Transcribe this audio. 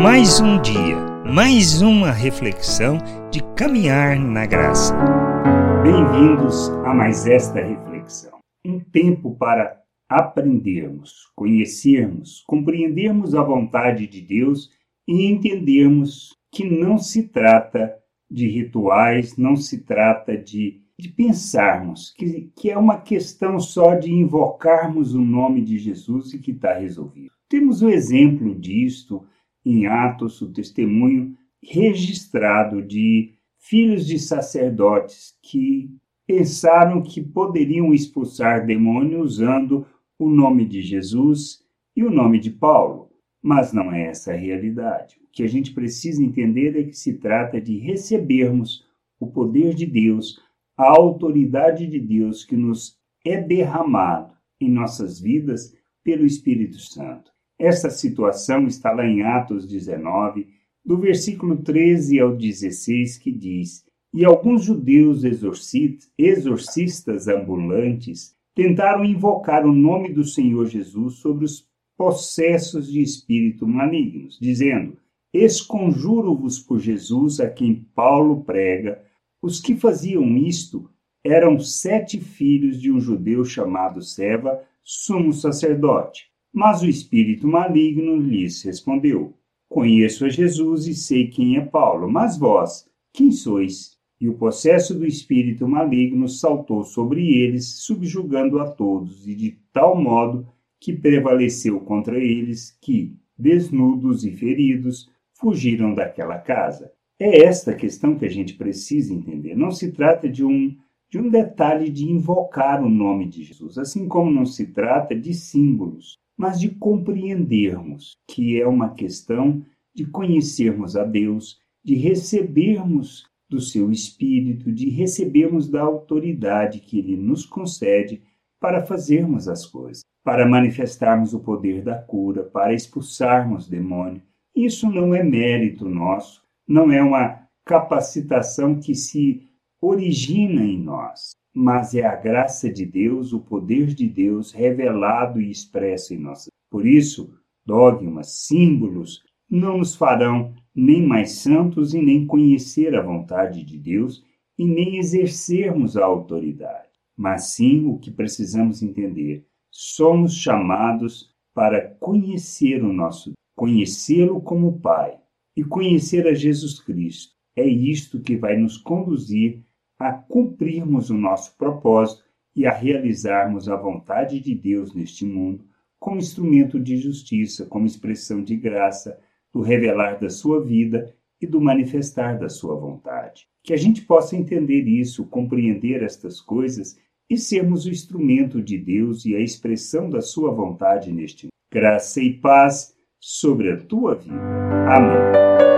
Mais um dia, mais uma reflexão de caminhar na graça. Bem-vindos a mais esta reflexão. Um tempo para aprendermos, conhecermos, compreendermos a vontade de Deus e entendermos que não se trata de rituais, não se trata de, de pensarmos, que, que é uma questão só de invocarmos o nome de Jesus e que está resolvido. Temos o exemplo disto em Atos, o testemunho registrado de filhos de sacerdotes que pensaram que poderiam expulsar demônios usando o nome de Jesus e o nome de Paulo. Mas não é essa a realidade. O que a gente precisa entender é que se trata de recebermos o poder de Deus, a autoridade de Deus que nos é derramado em nossas vidas pelo Espírito Santo. Esta situação está lá em Atos 19, do versículo 13 ao 16, que diz: E alguns judeus exorcistas ambulantes tentaram invocar o nome do Senhor Jesus sobre os possessos de espírito malignos, dizendo: Esconjuro-vos por Jesus a quem Paulo prega. Os que faziam isto eram sete filhos de um judeu chamado Seva, sumo sacerdote. Mas o espírito maligno lhes respondeu: Conheço a Jesus e sei quem é Paulo, mas vós, quem sois? E o processo do espírito maligno saltou sobre eles, subjugando a todos, e de tal modo que prevaleceu contra eles que, desnudos e feridos, fugiram daquela casa. É esta questão que a gente precisa entender. Não se trata de um de um detalhe de invocar o nome de Jesus, assim como não se trata de símbolos mas de compreendermos que é uma questão de conhecermos a Deus, de recebermos do seu Espírito, de recebermos da autoridade que ele nos concede para fazermos as coisas, para manifestarmos o poder da cura, para expulsarmos demônio. Isso não é mérito nosso, não é uma capacitação que se origina em nós, mas é a graça de Deus, o poder de Deus revelado e expresso em nós. Por isso, dogmas, símbolos não nos farão nem mais santos e nem conhecer a vontade de Deus e nem exercermos a autoridade. Mas sim o que precisamos entender: somos chamados para conhecer o nosso, conhecê-lo como Pai e conhecer a Jesus Cristo. É isto que vai nos conduzir a cumprirmos o nosso propósito e a realizarmos a vontade de Deus neste mundo como instrumento de justiça, como expressão de graça, do revelar da sua vida e do manifestar da sua vontade. Que a gente possa entender isso, compreender estas coisas e sermos o instrumento de Deus e a expressão da sua vontade neste mundo. Graça e paz sobre a tua vida. Amém.